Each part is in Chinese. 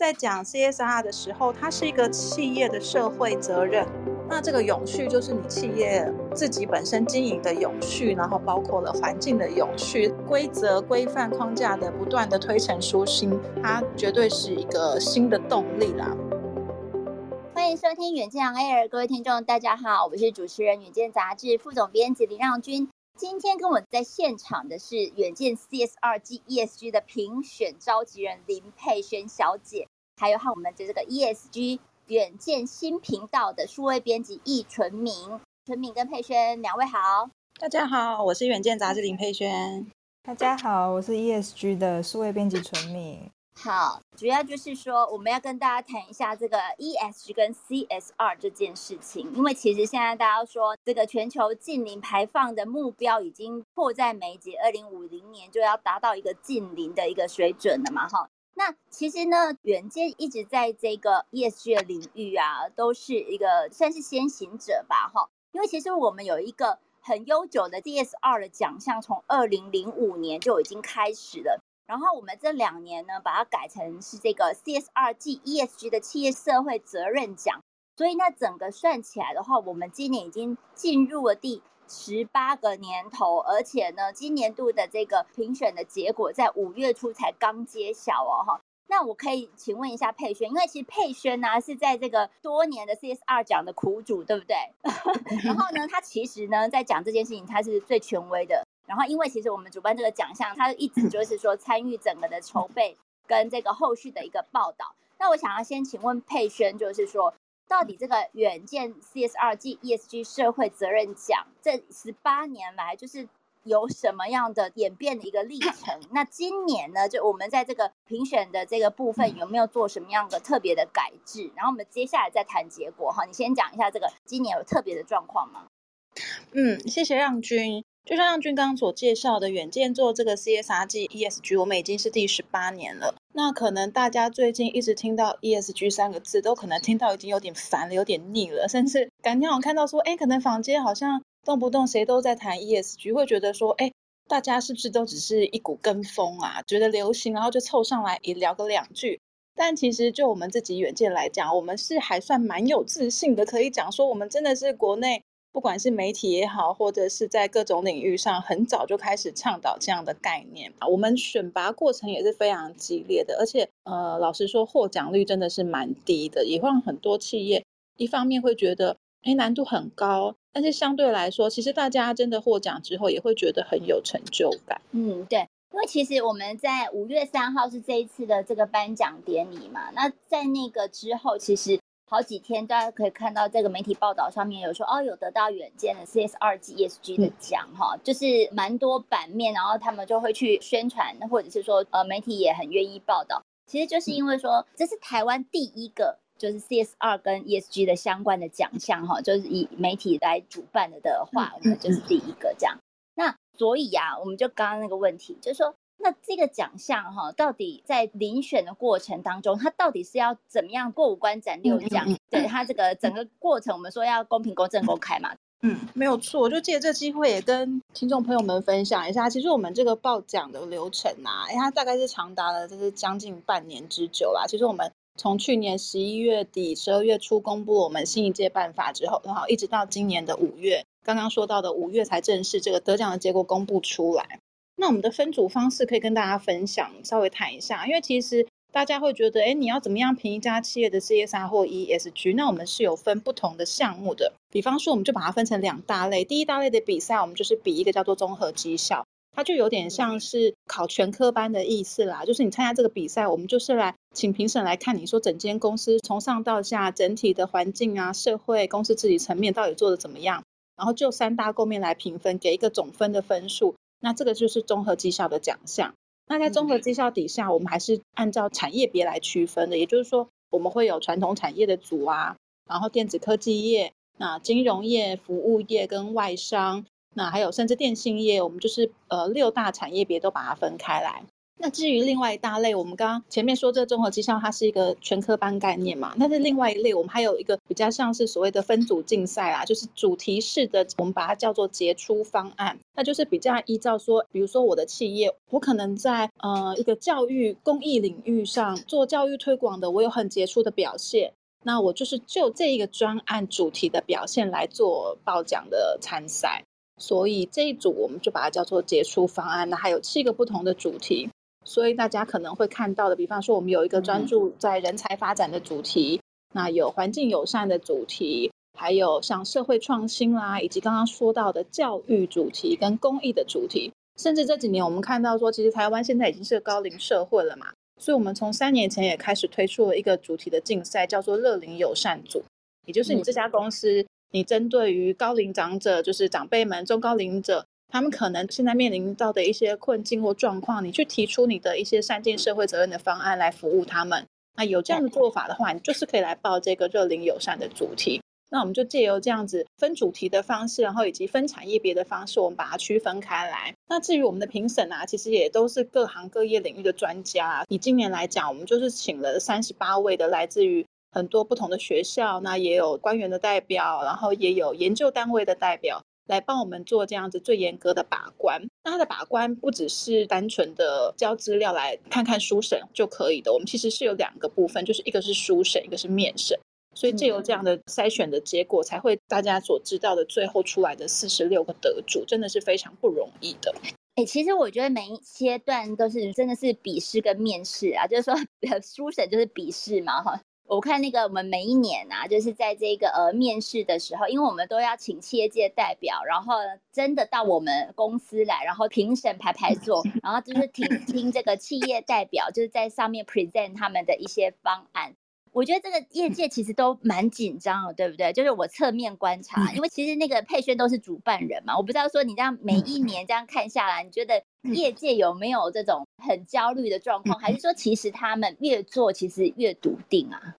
在讲 CSR 的时候，它是一个企业的社会责任。那这个永续就是你企业自己本身经营的永续，然后包括了环境的永续，规则规范框架的不断的推陈出新，它绝对是一个新的动力啦。欢迎收听远见 Air，各位听众大家好，我是主持人远见杂志副总编辑林让君。今天跟我在现场的是远见 CSR 及 ESG 的评选召集人林佩萱小姐，还有和我们的这个 ESG 远见新频道的数位编辑易纯明。纯明跟佩轩两位好，大家好，我是远见杂志林佩轩。大家好，我是 ESG 的数位编辑纯明。好，主要就是说，我们要跟大家谈一下这个 ESG 跟 CSR 这件事情，因为其实现在大家说，这个全球近零排放的目标已经迫在眉睫，二零五零年就要达到一个近零的一个水准了嘛，哈。那其实呢，远见一直在这个 ESG 的领域啊，都是一个算是先行者吧，哈。因为其实我们有一个很悠久的 CSR 的奖项，从二零零五年就已经开始了。然后我们这两年呢，把它改成是这个 CSR g ESG 的企业社会责任奖。所以那整个算起来的话，我们今年已经进入了第十八个年头，而且呢，今年度的这个评选的结果在五月初才刚揭晓哦，哈。那我可以请问一下佩萱，因为其实佩萱呢是在这个多年的 CSR 奖的苦主，对不对？然后呢，他其实呢在讲这件事情，他是最权威的。然后，因为其实我们主办这个奖项，他一直就是说参与整个的筹备跟这个后续的一个报道。那我想要先请问佩萱，就是说，到底这个远见 CSRG ESG 社会责任奖这十八年来，就是有什么样的演变的一个历程？那今年呢，就我们在这个评选的这个部分有没有做什么样的特别的改制？然后我们接下来再谈结果哈。你先讲一下这个今年有特别的状况吗？嗯，谢谢让君。就像让均刚所介绍的，远见做这个 CSR G ESG，我们已经是第十八年了。那可能大家最近一直听到 ESG 三个字，都可能听到已经有点烦了，有点腻了，甚至感觉好像看到说，哎，可能坊间好像动不动谁都在谈 ESG，会觉得说，哎，大家是不是都只是一股跟风啊？觉得流行，然后就凑上来也聊个两句。但其实就我们自己远见来讲，我们是还算蛮有自信的，可以讲说我们真的是国内。不管是媒体也好，或者是在各种领域上，很早就开始倡导这样的概念。我们选拔过程也是非常激烈的，而且呃，老实说，获奖率真的是蛮低的，也会让很多企业一方面会觉得，哎，难度很高，但是相对来说，其实大家真的获奖之后，也会觉得很有成就感。嗯，对，因为其实我们在五月三号是这一次的这个颁奖典礼嘛，那在那个之后，其实。好几天，大家可以看到这个媒体报道上面有说，哦，有得到远见的 CSR 及 ESG 的奖，哈、嗯，就是蛮多版面，然后他们就会去宣传，或者是说，呃，媒体也很愿意报道。其实就是因为说，这是台湾第一个就是 CSR 跟 ESG 的相关的奖项，哈，就是以媒体来主办的的话，我们就是第一个这样。那所以啊，我们就刚刚那个问题，就是说。那这个奖项哈，到底在遴选的过程当中，它到底是要怎么样过五关斩六将？嗯嗯嗯、对它这个整个过程，我们说要公平、公正、公开嘛。嗯，没有错。我就借这机会也跟听众朋友们分享一下，其实我们这个报奖的流程啊，它大概是长达了就是将近半年之久啦。其实我们从去年十一月底、十二月初公布我们新一届办法之后，然后一直到今年的五月，刚刚说到的五月才正式这个得奖的结果公布出来。那我们的分组方式可以跟大家分享，稍微谈一下，因为其实大家会觉得，哎，你要怎么样评一家企业的 CSR 或 ESG？那我们是有分不同的项目的，比方说，我们就把它分成两大类。第一大类的比赛，我们就是比一个叫做综合绩效，它就有点像是考全科班的意思啦。就是你参加这个比赛，我们就是来请评审来看，你说整间公司从上到下整体的环境啊、社会、公司治理层面到底做的怎么样，然后就三大构面来评分，给一个总分的分数。那这个就是综合绩效的奖项。那在综合绩效底下，我们还是按照产业别来区分的，也就是说，我们会有传统产业的组啊，然后电子科技业、那金融业、服务业跟外商，那还有甚至电信业，我们就是呃六大产业别都把它分开来。那至于另外一大类，我们刚刚前面说这个综合绩效它是一个全科班概念嘛，但是另外一类我们还有一个比较像是所谓的分组竞赛啊，就是主题式的，我们把它叫做杰出方案，那就是比较依照说，比如说我的企业，我可能在呃一个教育公益领域上做教育推广的，我有很杰出的表现，那我就是就这一个专案主题的表现来做报奖的参赛，所以这一组我们就把它叫做杰出方案，那还有七个不同的主题。所以大家可能会看到的，比方说我们有一个专注在人才发展的主题，嗯、那有环境友善的主题，还有像社会创新啦，以及刚刚说到的教育主题跟公益的主题。甚至这几年我们看到说，其实台湾现在已经是个高龄社会了嘛，所以我们从三年前也开始推出了一个主题的竞赛，叫做乐龄友善组，也就是你这家公司，你针对于高龄长者，就是长辈们、中高龄者。他们可能现在面临到的一些困境或状况，你去提出你的一些善尽社会责任的方案来服务他们。那有这样的做法的话，你就是可以来报这个热龄友善的主题。那我们就借由这样子分主题的方式，然后以及分产业别的方式，我们把它区分开来。那至于我们的评审啊，其实也都是各行各业领域的专家啊。以今年来讲，我们就是请了三十八位的来自于很多不同的学校，那也有官员的代表，然后也有研究单位的代表。来帮我们做这样子最严格的把关。那它的把关不只是单纯的交资料来看看书审就可以的，我们其实是有两个部分，就是一个是书审，一个是面审。所以借由这样的筛选的结果，才会大家所知道的最后出来的四十六个得主，真的是非常不容易的。哎、欸，其实我觉得每一阶段都是真的是笔试跟面试啊，就是说书审就是笔试嘛，哈。我看那个，我们每一年啊，就是在这个呃面试的时候，因为我们都要请企业界代表，然后真的到我们公司来，然后评审排排坐，然后就是听听这个企业代表就是在上面 present 他们的一些方案。我觉得这个业界其实都蛮紧张的，对不对？就是我侧面观察，因为其实那个佩轩都是主办人嘛，我不知道说你这样每一年这样看下来，你觉得业界有没有这种很焦虑的状况，还是说其实他们越做其实越笃定啊？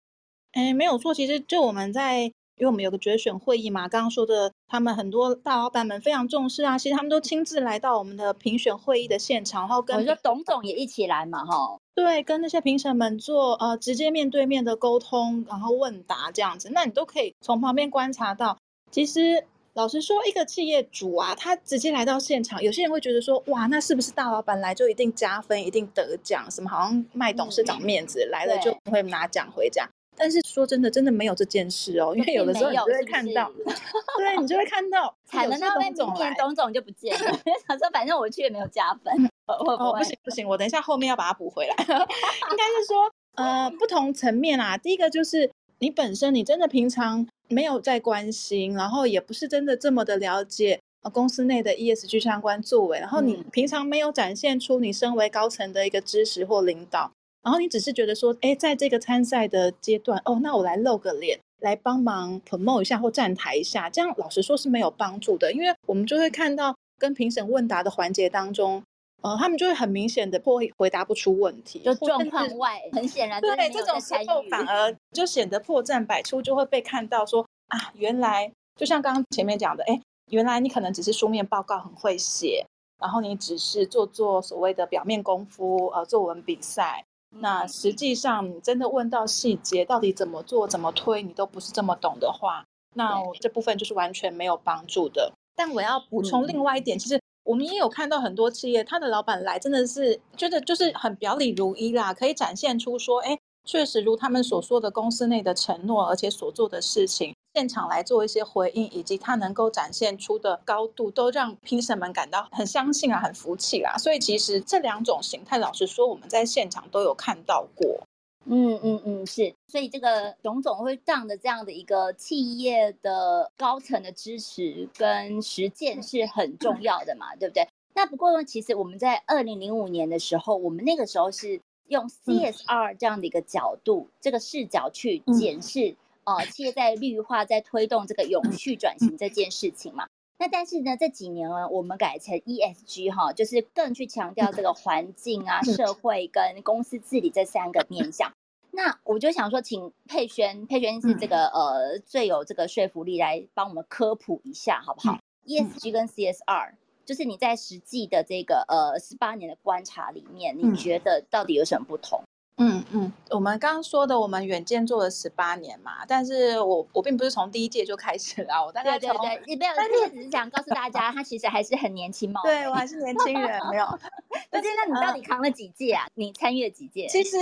哎，没有错，其实就我们在，因为我们有个决选会议嘛，刚刚说的，他们很多大老板们非常重视啊，其实他们都亲自来到我们的评选会议的现场，然后跟，我说董总也一起来嘛，哈，对，跟那些评审们做呃直接面对面的沟通，然后问答这样子，那你都可以从旁边观察到，其实老实说，一个企业主啊，他直接来到现场，有些人会觉得说，哇，那是不是大老板来就一定加分，一定得奖，什么好像卖董事长面子，嗯、来了就不会拿奖回家。但是说真的，真的没有这件事哦，因为有的时候你就会看到，是 是对你就会看到，惨了，那位董总董总就不见了。想说反正我去也没有加分，哦，不行不行，我等一下后面要把它补回来。应该是说，呃，不同层面啊，第一个就是你本身你真的平常没有在关心，然后也不是真的这么的了解公司内的 ESG 相关作为，然后你平常没有展现出你身为高层的一个知识或领导。然后你只是觉得说，哎，在这个参赛的阶段，哦，那我来露个脸，来帮忙 promote 一下或站台一下，这样老实说是没有帮助的，因为我们就会看到跟评审问答的环节当中，呃，他们就会很明显的会回答不出问题，就状况外，很显然对这种时候反而就显得破绽百出，就会被看到说啊，原来就像刚刚前面讲的，哎，原来你可能只是书面报告很会写，然后你只是做做所谓的表面功夫，呃，作文比赛。那实际上，你真的问到细节，到底怎么做、怎么推，你都不是这么懂的话，那这部分就是完全没有帮助的。但我要补充另外一点，其实我们也有看到很多企业，他的老板来真的是觉得就是很表里如一啦，可以展现出说，哎，确实如他们所说的公司内的承诺，而且所做的事情。现场来做一些回应，以及他能够展现出的高度，都让评审们感到很相信啊，很服气啦。所以其实这两种形态，老实说，我们在现场都有看到过。嗯嗯嗯，是。所以这个董总会仗着这样的一个企业的高层的支持跟实践是很重要的嘛，对不对？那不过呢，其实我们在二零零五年的时候，我们那个时候是用 CSR 这样的一个角度、嗯、这个视角去检视。哦，企业在绿化，在推动这个永续转型这件事情嘛。那但是呢，这几年呢，我们改成 ESG 哈，就是更去强调这个环境啊、社会跟公司治理这三个面向。那我就想说，请佩轩，佩轩是这个呃最有这个说服力来帮我们科普一下，好不好？ESG 跟 CSR。就是你在实际的这个呃十八年的观察里面，你觉得到底有什么不同？嗯嗯，我们刚刚说的，我们远见做了十八年嘛，但是我我并不是从第一届就开始了，我大概对对对，你没有，但是只是想告诉大家，他其实还是很年轻嘛。对我还是年轻人，没有。而且那你到底扛了几届啊？你参与了几届？其实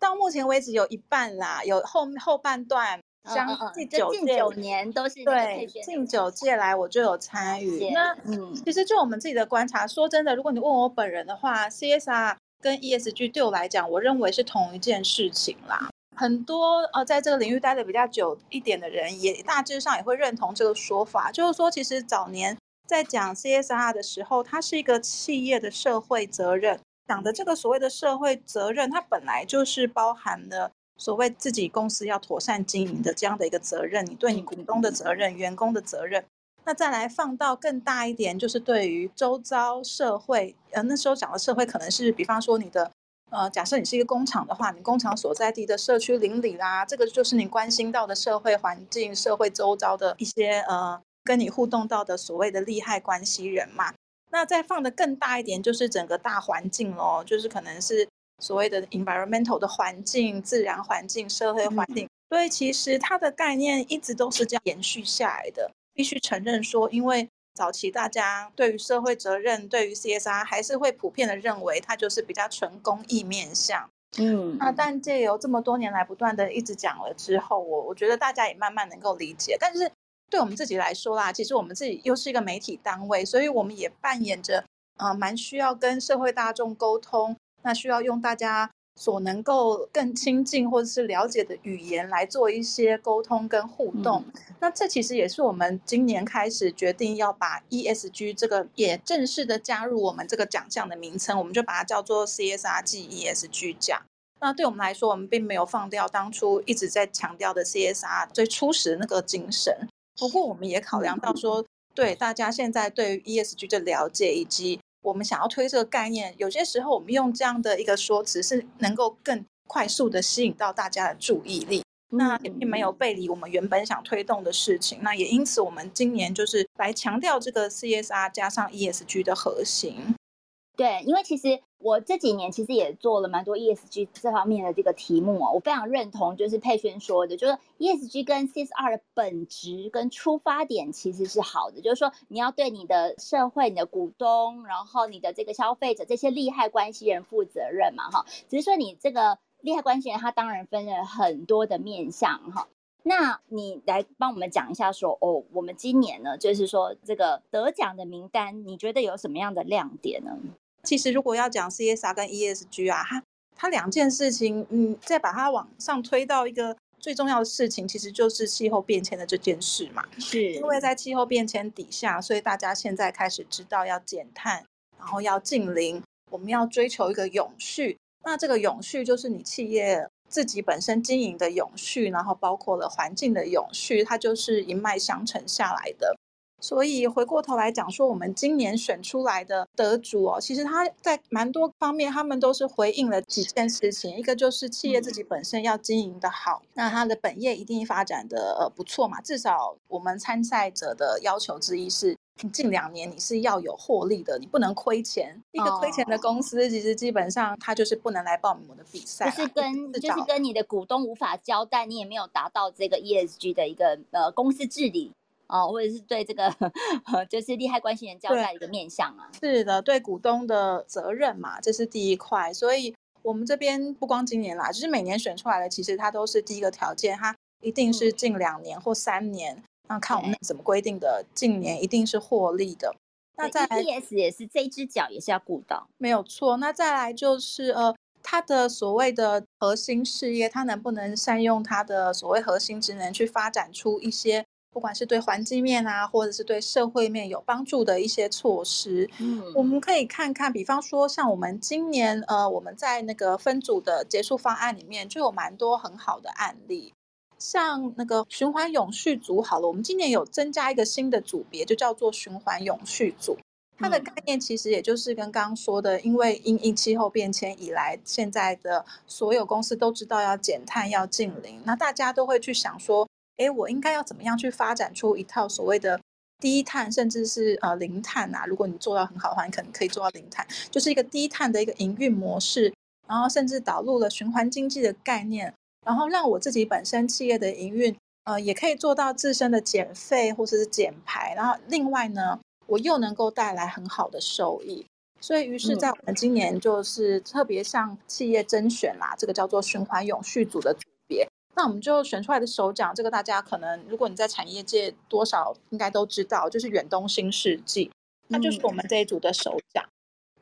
到目前为止有一半啦，有后后半段，将近九届，近九年都是对，近九届来我就有参与。那嗯，其实就我们自己的观察，说真的，如果你问我本人的话，CSR。跟 ESG 对我来讲，我认为是同一件事情啦。很多呃，在这个领域待的比较久一点的人，也大致上也会认同这个说法，就是说，其实早年在讲 CSR 的时候，它是一个企业的社会责任。讲的这个所谓的社会责任，它本来就是包含了所谓自己公司要妥善经营的这样的一个责任，你对你股东的责任、员工的责任。那再来放到更大一点，就是对于周遭社会，呃，那时候讲的社会可能是，比方说你的，呃，假设你是一个工厂的话，你工厂所在地的社区邻里啦，这个就是你关心到的社会环境、社会周遭的一些，呃，跟你互动到的所谓的利害关系人嘛。那再放的更大一点，就是整个大环境咯，就是可能是所谓的 environmental 的环境、自然环境、社会环境。嗯。所以其实它的概念一直都是这样延续下来的。必须承认说，因为早期大家对于社会责任、对于 CSR 还是会普遍的认为它就是比较纯公益面向。嗯，那但借由这么多年来不断的一直讲了之后，我我觉得大家也慢慢能够理解。但是对我们自己来说啦，其实我们自己又是一个媒体单位，所以我们也扮演着呃蛮需要跟社会大众沟通，那需要用大家。所能够更亲近或者是了解的语言来做一些沟通跟互动，嗯，那这其实也是我们今年开始决定要把 ESG 这个也正式的加入我们这个奖项的名称，我们就把它叫做 CSRG ESG 奖。那对我们来说，我们并没有放掉当初一直在强调的 CSR 最初始的那个精神，不过我们也考量到说，对大家现在对于 ESG 的了解以及。我们想要推这个概念，有些时候我们用这样的一个说辞，是能够更快速的吸引到大家的注意力。那也并没有背离我们原本想推动的事情。那也因此，我们今年就是来强调这个 CSR 加上 ESG 的核心。对，因为其实我这几年其实也做了蛮多 ESG 这方面的这个题目啊，我非常认同，就是佩轩说的，就是 ESG 跟 CSR 的本质跟出发点其实是好的，就是说你要对你的社会、你的股东，然后你的这个消费者这些利害关系人负责任嘛，哈，只是说你这个利害关系人他当然分了很多的面向，哈。那你来帮我们讲一下说，说哦，我们今年呢，就是说这个得奖的名单，你觉得有什么样的亮点呢？其实，如果要讲 CSR 跟 ESG 啊，它它两件事情，嗯，再把它往上推到一个最重要的事情，其实就是气候变迁的这件事嘛。是，因为在气候变迁底下，所以大家现在开始知道要减碳，然后要净零，我们要追求一个永续。那这个永续就是你企业自己本身经营的永续，然后包括了环境的永续，它就是一脉相承下来的。所以回过头来讲说，我们今年选出来的得主哦，其实他在蛮多方面，他们都是回应了几件事情。一个就是企业自己本身要经营的好，那他的本业一定发展的呃不错嘛。至少我们参赛者的要求之一是，近两年你是要有获利的，你不能亏钱。一个亏钱的公司，其实基本上他就是不能来报名我的比赛。就是跟就是跟你的股东无法交代，你也没有达到这个 ESG 的一个呃公司治理。哦，或者是对这个 就是利害关系人交代一个面向啊，是的，对股东的责任嘛，这是第一块。所以我们这边不光今年啦，就是每年选出来的，其实它都是第一个条件，它一定是近两年或三年，那、嗯、看我们怎么规定的，近年一定是获利的。那再来 EPS 也是这一只脚也是要顾到，没有错。那再来就是呃，它的所谓的核心事业，它能不能善用它的所谓核心职能去发展出一些。不管是对环境面啊，或者是对社会面有帮助的一些措施，嗯，我们可以看看，比方说像我们今年，呃，我们在那个分组的结束方案里面就有蛮多很好的案例，像那个循环永续组，好了，我们今年有增加一个新的组别，就叫做循环永续组。它的概念其实也就是跟刚刚说的，因为因应气候变迁以来，现在的所有公司都知道要减碳、要净零，那大家都会去想说。哎，我应该要怎么样去发展出一套所谓的低碳，甚至是呃零碳啊。如果你做到很好的话，你可能可以做到零碳，就是一个低碳的一个营运模式。然后甚至导入了循环经济的概念，然后让我自己本身企业的营运，呃，也可以做到自身的减费或者是减排。然后另外呢，我又能够带来很好的收益。所以于是，在我们今年就是特别向企业甄选啦，这个叫做循环永续组的。那我们就选出来的首奖，这个大家可能如果你在产业界多少应该都知道，就是远东新世纪，那就是我们这一组的首奖。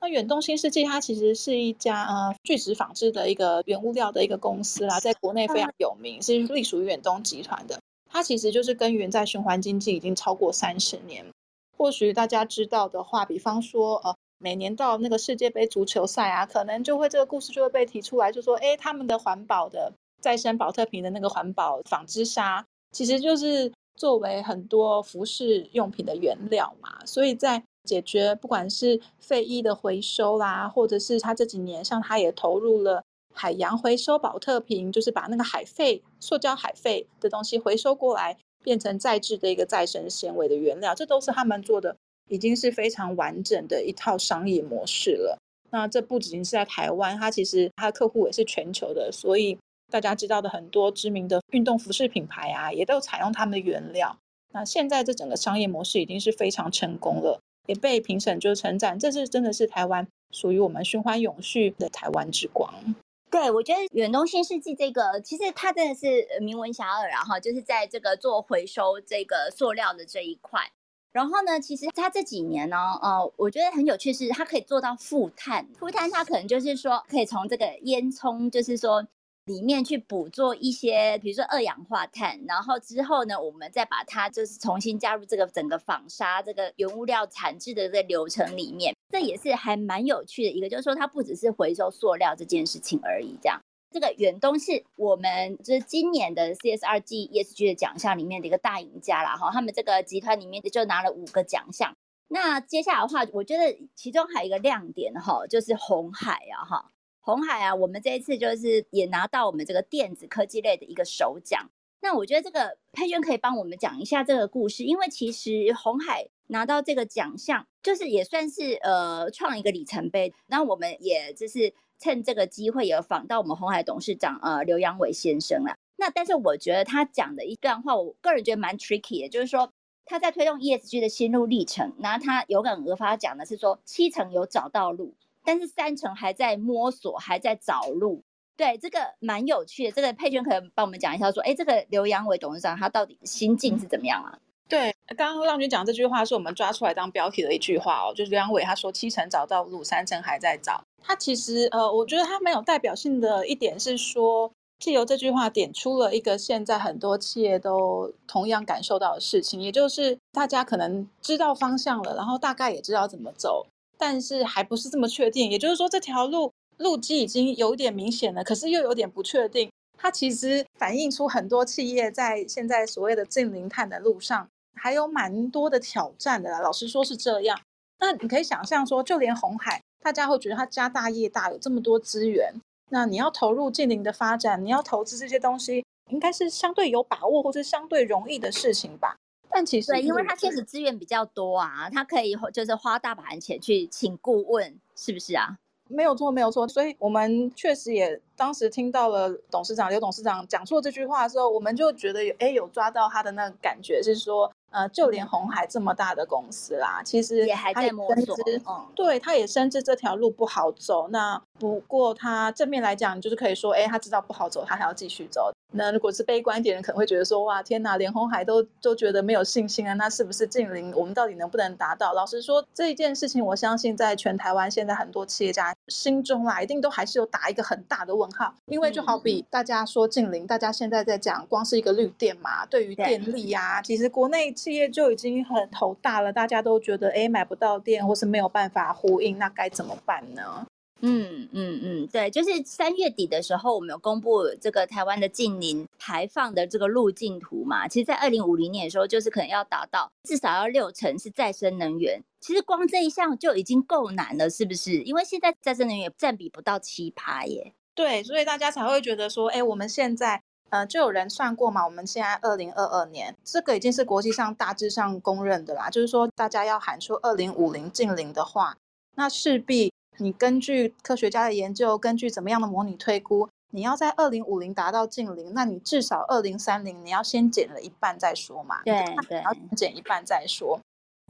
那远东新世纪它其实是一家呃聚酯纺织的一个原物料的一个公司啦，在国内非常有名，是隶属于远东集团的。它其实就是耕耘在循环经济已经超过三十年。或许大家知道的话，比方说呃每年到那个世界杯足球赛啊，可能就会这个故事就会被提出来，就说哎他们的环保的再生宝特瓶的那个环保纺织纱，其实就是作为很多服饰用品的原料嘛，所以在。解决不管是废衣的回收啦，或者是他这几年像他也投入了海洋回收宝特瓶，就是把那个海废、塑胶海废的东西回收过来，变成再制的一个再生纤维的原料，这都是他们做的，已经是非常完整的一套商业模式了。那这不仅是在台湾，它其实它的客户也是全球的，所以大家知道的很多知名的运动服饰品牌啊，也都采用他们的原料。那现在这整个商业模式已经是非常成功了。也被评审就称赞，这是真的是台湾属于我们循环永续的台湾之光。对，我觉得远东新世纪这个其实它真的是名闻遐迩，然后就是在这个做回收这个塑料的这一块。然后呢，其实它这几年呢，呃，我觉得很有趣是它可以做到负碳。负碳它可能就是说可以从这个烟囱，就是说。里面去捕捉一些，比如说二氧化碳，然后之后呢，我们再把它就是重新加入这个整个纺纱这个原物料产制的这个流程里面，这也是还蛮有趣的一个，就是说它不只是回收塑料这件事情而已。这样，这个远东是我们就是今年的 CSR GESG 的奖项里面的一个大赢家啦。哈，他们这个集团里面就拿了五个奖项。那接下来的话，我觉得其中还有一个亮点哈，就是红海啊哈。红海啊，我们这一次就是也拿到我们这个电子科技类的一个首奖。那我觉得这个佩娟可以帮我们讲一下这个故事，因为其实红海拿到这个奖项，就是也算是呃创一个里程碑。那我们也就是趁这个机会，也访到我们红海董事长呃刘扬伟先生了。那但是我觉得他讲的一段话，我个人觉得蛮 tricky 的，就是说他在推动 ESG 的心路历程，然后他有感而发讲的是说七成有找到路。但是三成还在摸索，还在找路。对，这个蛮有趣的。这个佩娟可以帮我们讲一下，说，哎，这个刘扬伟董事长他到底心境是怎么样啊？对，刚刚浪君讲这句话是我们抓出来当标题的一句话哦，就是刘扬伟他说七成找到路，三成还在找。他其实呃，我觉得他蛮有代表性的一点是说，借由这句话点出了一个现在很多企业都同样感受到的事情，也就是大家可能知道方向了，然后大概也知道怎么走。但是还不是这么确定，也就是说这条路路基已经有点明显了，可是又有点不确定。它其实反映出很多企业在现在所谓的净零碳的路上还有蛮多的挑战的啦。老实说是这样。那你可以想象说，就连红海，大家会觉得它家大业大，有这么多资源，那你要投入净零的发展，你要投资这些东西，应该是相对有把握或是相对容易的事情吧。但其实对，因为他确实资源比较多啊，他可以就是花大把的钱去请顾问，是不是啊？没有错，没有错。所以我们确实也当时听到了董事长刘董事长讲出这句话的时候，我们就觉得有哎有抓到他的那个感觉，是说。呃，就连红海这么大的公司啦，其实也还在摸索。嗯，对，他也深知这条路不好走。那不过他正面来讲，就是可以说，哎，他知道不好走，他还要继续走。那如果是悲观一点人，可能会觉得说，哇，天哪，连红海都都觉得没有信心啊，那是不是净零？我们到底能不能达到？老实说，这一件事情，我相信在全台湾现在很多企业家心中啦，一定都还是有打一个很大的问号。因为就好比大家说净零，大家现在在讲，光是一个绿电嘛，对于电力呀、啊，其实国内。企业就已经很头大了，大家都觉得哎，买不到电，或是没有办法呼应，那该怎么办呢？嗯嗯嗯，对，就是三月底的时候，我们有公布这个台湾的净零排放的这个路径图嘛。其实，在二零五零年的时候，就是可能要达到至少要六成是再生能源。其实光这一项就已经够难了，是不是？因为现在再生能源占比不到七趴耶。对，所以大家才会觉得说，哎，我们现在。呃，就有人算过嘛，我们现在二零二二年，这个已经是国际上大致上公认的啦，就是说大家要喊出二零五零净零的话，那势必你根据科学家的研究，根据怎么样的模拟推估，你要在二零五零达到近零，那你至少二零三零你要先减了一半再说嘛，对减一半再说。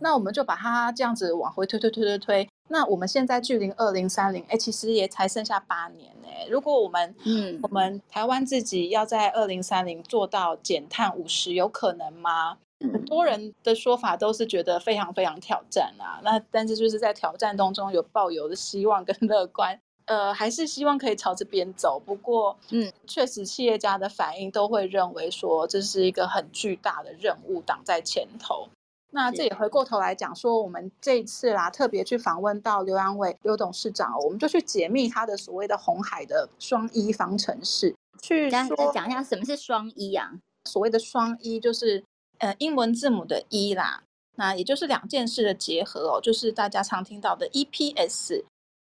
那我们就把它这样子往回推推推推推。那我们现在距离二零三零，哎，其实也才剩下八年呢。如果我们，嗯，我们台湾自己要在二零三零做到减碳五十，有可能吗？很多人的说法都是觉得非常非常挑战啊。那但是就是在挑战当中有抱有的希望跟乐观，呃，还是希望可以朝这边走。不过，嗯，确实企业家的反应都会认为说这是一个很巨大的任务挡在前头。那这也回过头来讲说，我们这一次啦，特别去访问到刘阳伟刘董事长，我们就去解密他的所谓的红海的双一方程式，去说讲一下什么是双一啊？所谓的双一就是呃英文字母的一啦，那也就是两件事的结合哦，就是大家常听到的 EPS，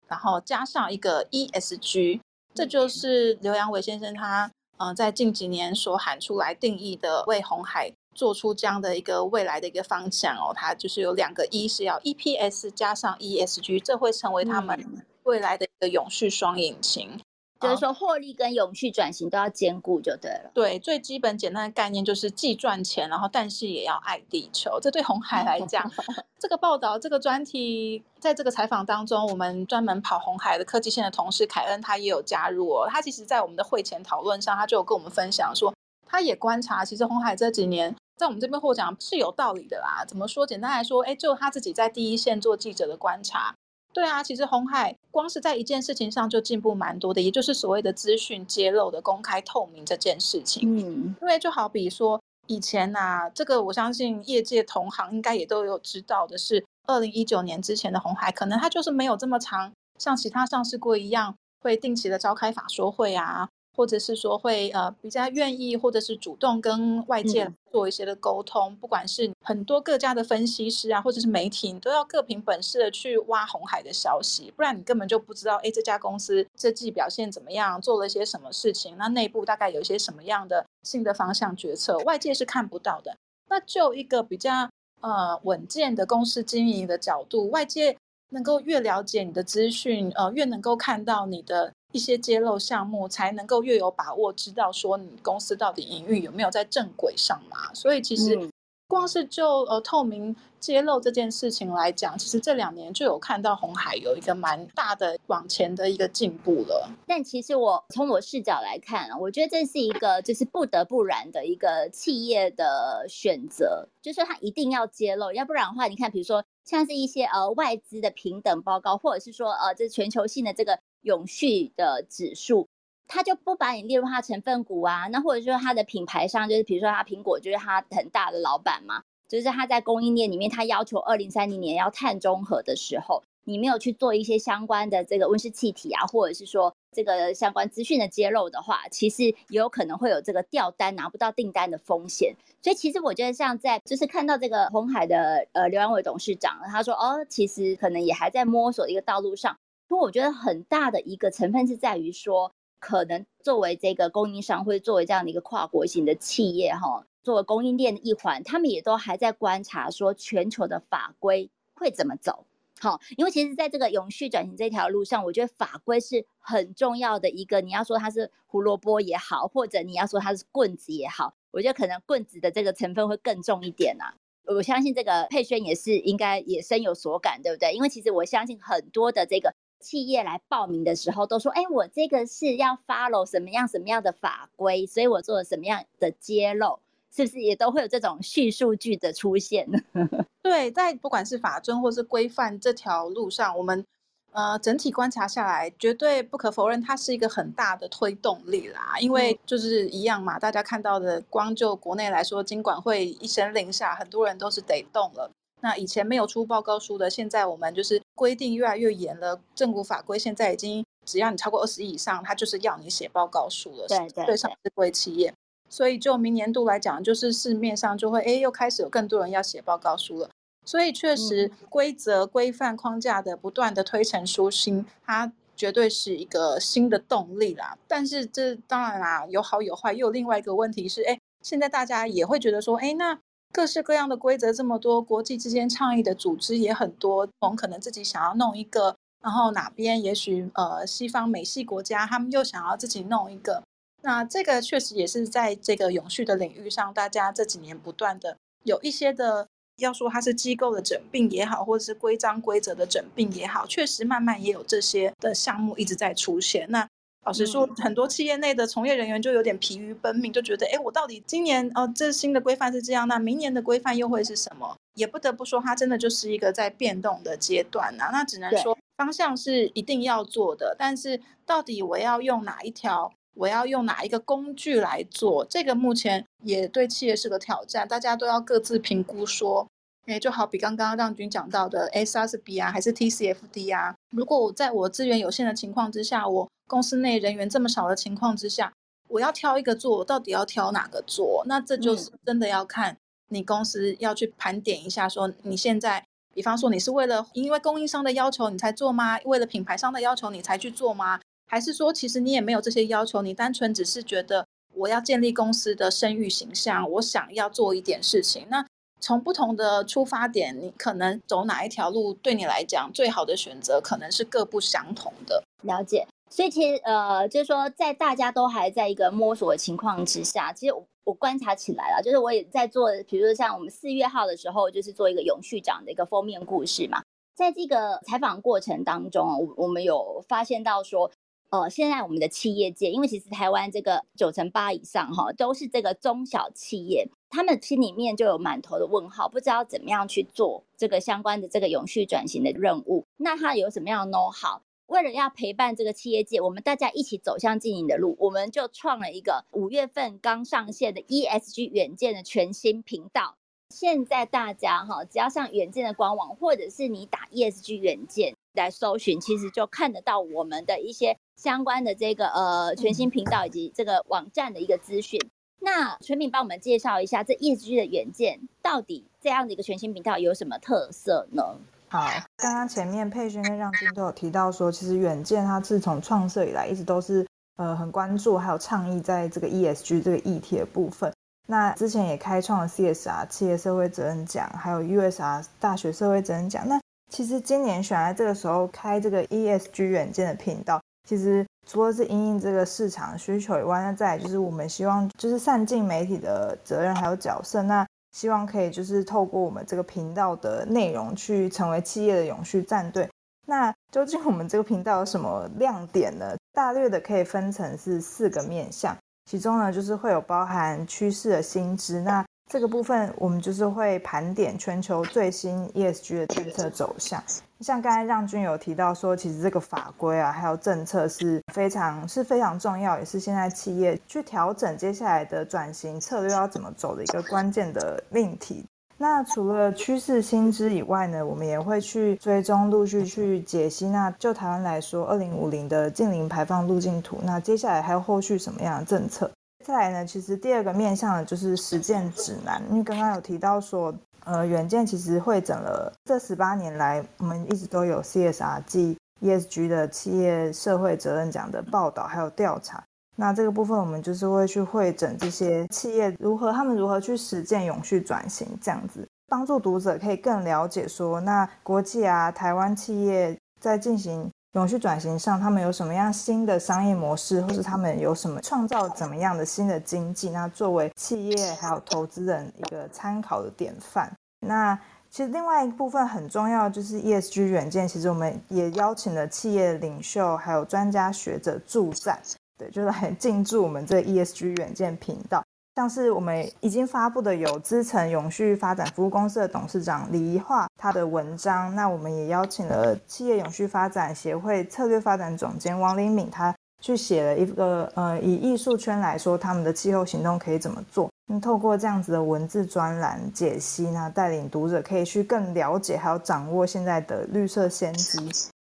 然后加上一个 ESG，这就是刘阳伟先生他嗯、呃、在近几年所喊出来定义的为红海。做出这样的一个未来的一个方向哦，它就是有两个一是要 EPS 加上 ESG，这会成为他们未来的一个永续双引擎。嗯就是说，获利跟永续转型都要兼顾就对了。对，最基本简单的概念就是既赚钱，然后但是也要爱地球。这对红海来讲，这个报道这个专题，在这个采访当中，我们专门跑红海的科技线的同事凯恩他也有加入哦。他其实在我们的会前讨论上，他就有跟我们分享说。他也观察，其实红海这几年在我们这边获奖是有道理的啦。怎么说？简单来说，哎，就他自己在第一线做记者的观察，对啊，其实红海光是在一件事情上就进步蛮多的，也就是所谓的资讯揭露的公开透明这件事情。嗯，因为就好比说以前呐、啊，这个我相信业界同行应该也都有知道的是，二零一九年之前的红海，可能它就是没有这么长，像其他上市柜一样会定期的召开法说会啊。或者是说会呃比较愿意，或者是主动跟外界做一些的沟通，嗯、不管是很多各家的分析师啊，或者是媒体，你都要各凭本事的去挖红海的消息，不然你根本就不知道，哎，这家公司这季表现怎么样，做了一些什么事情，那内部大概有一些什么样的新的方向决策，外界是看不到的。那就一个比较呃稳健的公司经营的角度，外界能够越了解你的资讯，呃，越能够看到你的。一些揭露项目才能够越有把握知道说你公司到底营运有没有在正轨上嘛，所以其实光是就呃透明揭露这件事情来讲，其实这两年就有看到红海有一个蛮大的往前的一个进步了。但其实我从我视角来看啊，我觉得这是一个就是不得不然的一个企业的选择，就是它一定要揭露，要不然的话，你看比如说像是一些呃外资的平等报告，或者是说呃这全球性的这个。永续的指数，它就不把你列入它成分股啊。那或者说它的品牌上，就是比如说它苹果就是它很大的老板嘛，就是它在供应链里面，它要求二零三零年要碳中和的时候，你没有去做一些相关的这个温室气体啊，或者是说这个相关资讯的揭露的话，其实也有可能会有这个掉单拿不到订单的风险。所以其实我觉得像在就是看到这个红海的呃刘扬伟董事长，他说哦，其实可能也还在摸索一个道路上。不过我觉得很大的一个成分是在于说，可能作为这个供应商，或者作为这样的一个跨国型的企业哈，作为供应链的一环，他们也都还在观察说全球的法规会怎么走。好，因为其实在这个永续转型这条路上，我觉得法规是很重要的一个。你要说它是胡萝卜也好，或者你要说它是棍子也好，我觉得可能棍子的这个成分会更重一点呐。我相信这个佩轩也是应该也深有所感，对不对？因为其实我相信很多的这个。企业来报名的时候都说：“哎，我这个是要 follow 什么样什么样的法规，所以我做了什么样的揭露，是不是也都会有这种叙述句的出现呢？” 对，在不管是法遵或是规范这条路上，我们呃整体观察下来，绝对不可否认，它是一个很大的推动力啦。因为就是一样嘛，大家看到的，光就国内来说，金管会一声令下，很多人都是得动了。那以前没有出报告书的，现在我们就是规定越来越严了。政府法规现在已经，只要你超过二十亿以上，它就是要你写报告书了。对对上市柜企业，所以就明年度来讲，就是市面上就会，哎，又开始有更多人要写报告书了。所以确实，规则规范框架的不断的推陈出新，它绝对是一个新的动力啦。但是这当然啦，有好有坏。又有另外一个问题是，哎，现在大家也会觉得说，哎，那各式各样的规则这么多，国际之间倡议的组织也很多，我们可能自己想要弄一个，然后哪边也许呃西方美系国家他们又想要自己弄一个。那这个确实也是在这个永续的领域上，大家这几年不断的有一些的。要说它是机构的整并也好，或者是规章规则的整并也好，确实慢慢也有这些的项目一直在出现。那老实说，很多企业内的从业人员就有点疲于奔命，就觉得，哎，我到底今年哦，这新的规范是这样，那明年的规范又会是什么？也不得不说，它真的就是一个在变动的阶段呐。那只能说方向是一定要做的，但是到底我要用哪一条？我要用哪一个工具来做？这个目前也对企业是个挑战，大家都要各自评估说，诶，就好比刚刚让君讲到的，SASB 啊，还是 TCFD 啊？如果我在我资源有限的情况之下，我公司内人员这么少的情况之下，我要挑一个做，我到底要挑哪个做？那这就是真的要看你公司要去盘点一下，说你现在，比方说你是为了因为供应商的要求你才做吗？为了品牌商的要求你才去做吗？还是说，其实你也没有这些要求，你单纯只是觉得我要建立公司的声誉形象，我想要做一点事情。那从不同的出发点，你可能走哪一条路，对你来讲最好的选择，可能是各不相同的。了解。所以其实呃，就是说，在大家都还在一个摸索的情况之下，其实我我观察起来了，就是我也在做，比如说像我们四月号的时候，就是做一个永续长的一个封面故事嘛。在这个采访过程当中，我我们有发现到说。呃，现在我们的企业界，因为其实台湾这个九成八以上哈，都是这个中小企业，他们心里面就有满头的问号，不知道怎么样去做这个相关的这个永续转型的任务。那他有什么样的 know how？为了要陪伴这个企业界，我们大家一起走向经营的路，我们就创了一个五月份刚上线的 ESG 远见的全新频道。现在大家哈，只要上远见的官网，或者是你打 ESG 远见来搜寻，其实就看得到我们的一些。相关的这个呃全新频道以及这个网站的一个资讯，那全敏帮我们介绍一下这 ESG 的远见到底这样的一个全新频道有什么特色呢？好，刚刚前面佩轩跟让均都有提到说，其实远见它自从创设以来一直都是呃很关注还有倡议在这个 ESG 这个议题的部分。那之前也开创了 CSR 企业社会责任奖，还有 USR 大学社会责任奖。那其实今年选在这个时候开这个 ESG 远见的频道。其实除了是因应这个市场需求以外，那再来就是我们希望就是善尽媒体的责任还有角色，那希望可以就是透过我们这个频道的内容去成为企业的永续战队。那究竟我们这个频道有什么亮点呢？大略的可以分成是四个面向，其中呢就是会有包含趋势的新知。那这个部分，我们就是会盘点全球最新 ESG 的政策走向。像刚才让均有提到说，其实这个法规啊，还有政策是非常是非常重要，也是现在企业去调整接下来的转型策略要怎么走的一个关键的命题。那除了趋势新知以外呢，我们也会去追踪，陆续去解析。那就台湾来说，二零五零的净零排放路径图，那接下来还有后续什么样的政策？再来呢，其实第二个面向的就是实践指南，因为刚刚有提到说，呃，远见其实汇整了这十八年来，我们一直都有 CSR 即 ESG 的企业社会责任奖的报道还有调查。那这个部分我们就是会去汇整这些企业如何，他们如何去实践永续转型，这样子帮助读者可以更了解说，那国际啊，台湾企业在进行。永续转型上，他们有什么样新的商业模式，或是他们有什么创造怎么样的新的经济？那作为企业还有投资人一个参考的典范。那其实另外一部分很重要，就是 ESG 软件。其实我们也邀请了企业领袖还有专家学者助战，对，就是来进驻我们这 ESG 软件频道。像是我们已经发布的有资诚永续发展服务公司的董事长李宜樺他的文章，那我们也邀请了企业永续发展协会策略发展总监王林敏，他去写了一个呃，以艺术圈来说，他们的气候行动可以怎么做？那透过这样子的文字专栏解析，呢带领读者可以去更了解还有掌握现在的绿色先机，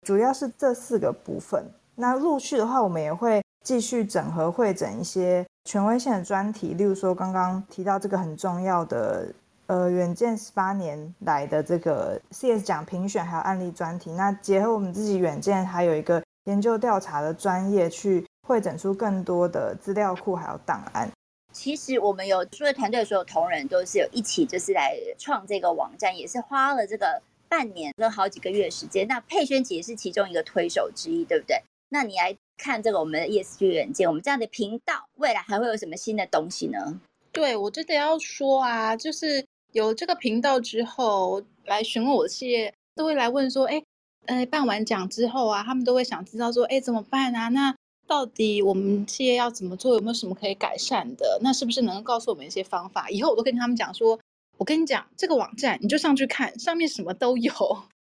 主要是这四个部分。那陆续的话，我们也会继续整合汇整一些。权威性的专题，例如说刚刚提到这个很重要的，呃，远见十八年来的这个 CS 奖评选，还有案例专题。那结合我们自己远见，还有一个研究调查的专业去汇整出更多的资料库还有档案。其实我们有数位团队所有同仁都是有一起就是来创这个网站，也是花了这个半年跟好几个月时间。那佩萱姐是其中一个推手之一，对不对？那你来看这个我们的 ESG 软件，我们这样的频道未来还会有什么新的东西呢？对，我真的要说啊，就是有这个频道之后，来询问我的企业都会来问说，哎，呃，办完奖之后啊，他们都会想知道说，哎，怎么办啊？那到底我们企业要怎么做？有没有什么可以改善的？那是不是能够告诉我们一些方法？以后我都跟他们讲说，我跟你讲，这个网站你就上去看，上面什么都有。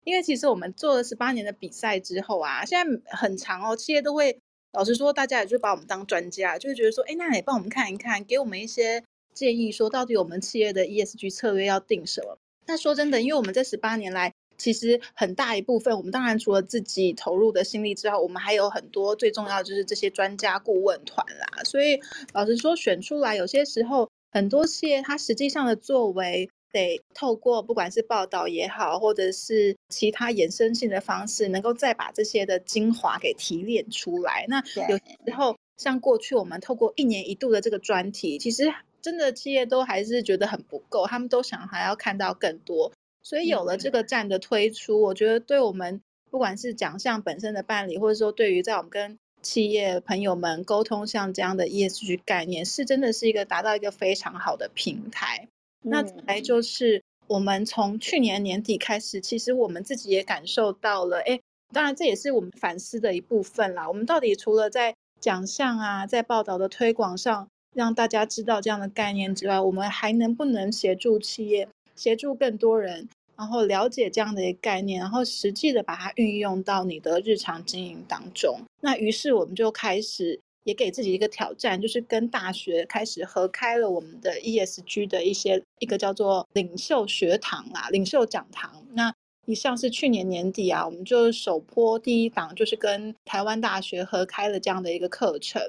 因为其实我们做了十八年的比赛之后啊，现在很长哦，企业都会，老实说，大家也就把我们当专家，就会觉得说，哎，那你帮我们看一看，给我们一些建议，说到底我们企业的 ESG 策略要定什么？那说真的，因为我们这十八年来。其实很大一部分，我们当然除了自己投入的心力之外，我们还有很多最重要就是这些专家顾问团啦。所以老实说，选出来有些时候很多企业它实际上的作为，得透过不管是报道也好，或者是其他衍生性的方式，能够再把这些的精华给提炼出来。那有时候像过去我们透过一年一度的这个专题，其实真的企业都还是觉得很不够，他们都想还要看到更多。所以有了这个站的推出，我觉得对我们不管是奖项本身的办理，或者说对于在我们跟企业朋友们沟通像这样的 ESG 概念，是真的是一个达到一个非常好的平台。那再来就是我们从去年年底开始，其实我们自己也感受到了，哎，当然这也是我们反思的一部分啦。我们到底除了在奖项啊，在报道的推广上让大家知道这样的概念之外，我们还能不能协助企业？协助更多人，然后了解这样的一个概念，然后实际的把它运用到你的日常经营当中。那于是我们就开始也给自己一个挑战，就是跟大学开始合开了我们的 ESG 的一些一个叫做领袖学堂啊，领袖讲堂。那以上是去年年底啊，我们就首播第一档就是跟台湾大学合开了这样的一个课程。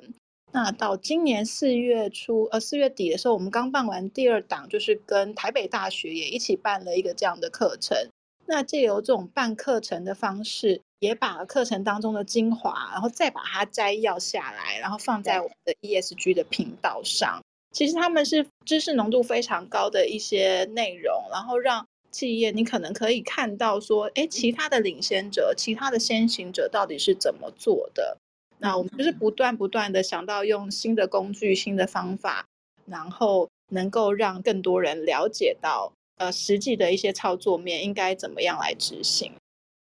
那到今年四月初，呃，四月底的时候，我们刚办完第二档，就是跟台北大学也一起办了一个这样的课程。那借由这种办课程的方式，也把课程当中的精华，然后再把它摘要下来，然后放在我们的 ESG 的频道上。其实他们是知识浓度非常高的一些内容，然后让企业你可能可以看到说，哎，其他的领先者、其他的先行者到底是怎么做的。那我们就是不断不断的想到用新的工具、新的方法，然后能够让更多人了解到，呃，实际的一些操作面应该怎么样来执行。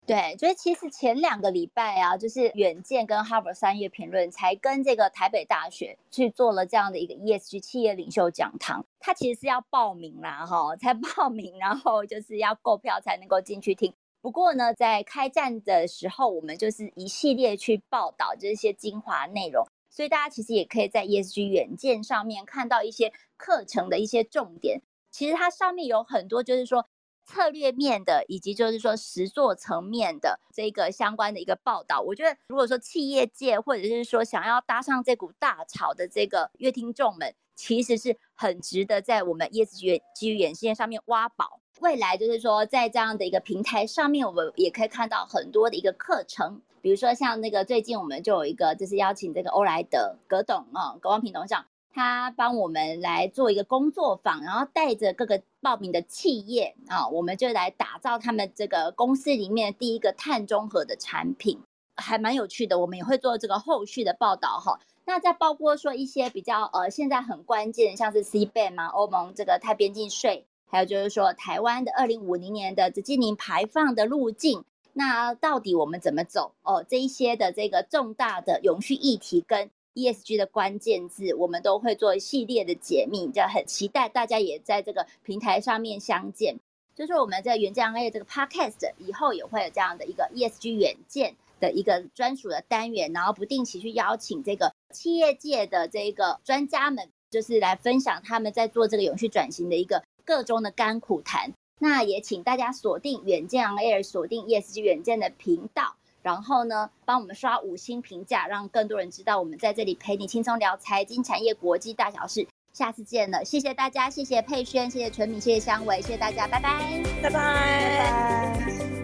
对，所以其实前两个礼拜啊，就是远见跟哈佛商业评论才跟这个台北大学去做了这样的一个 ESG 企业领袖讲堂，它其实是要报名啦，哈，才报名，然后就是要购票才能够进去听。不过呢，在开站的时候，我们就是一系列去报道这些精华内容，所以大家其实也可以在 ESG 远见上面看到一些课程的一些重点。其实它上面有很多，就是说策略面的，以及就是说实作层面的这个相关的一个报道。我觉得，如果说企业界或者是说想要搭上这股大潮的这个乐听众们，其实是很值得在我们 ESG 远见上面挖宝。未来就是说，在这样的一个平台上面，我们也可以看到很多的一个课程，比如说像那个最近我们就有一个，就是邀请这个欧莱德葛董啊，葛望平董事长，他帮我们来做一个工作坊，然后带着各个报名的企业啊，我们就来打造他们这个公司里面第一个碳中和的产品，还蛮有趣的。我们也会做这个后续的报道哈。那再包括说一些比较呃，现在很关键，像是 CBAM 啊，欧盟这个碳边境税。还有就是说，台湾的二零五零年的这净零排放的路径，那到底我们怎么走？哦，这一些的这个重大的永续议题跟 ESG 的关键字，我们都会做一系列的解密，就很期待大家也在这个平台上面相见。就是我们在远见 A 这个 Podcast 以后也会有这样的一个 ESG 远见的一个专属的单元，然后不定期去邀请这个企业界的这个专家们，就是来分享他们在做这个永续转型的一个。个中的甘苦谈，那也请大家锁定远见 RAI，锁定 ESG 远见的频道，然后呢，帮我们刷五星评价，让更多人知道我们在这里陪你轻松聊财经、产业、国际大小事。下次见了，谢谢大家，谢谢佩萱，谢谢纯米，谢谢香伟，谢谢大家，拜拜，拜拜。拜拜。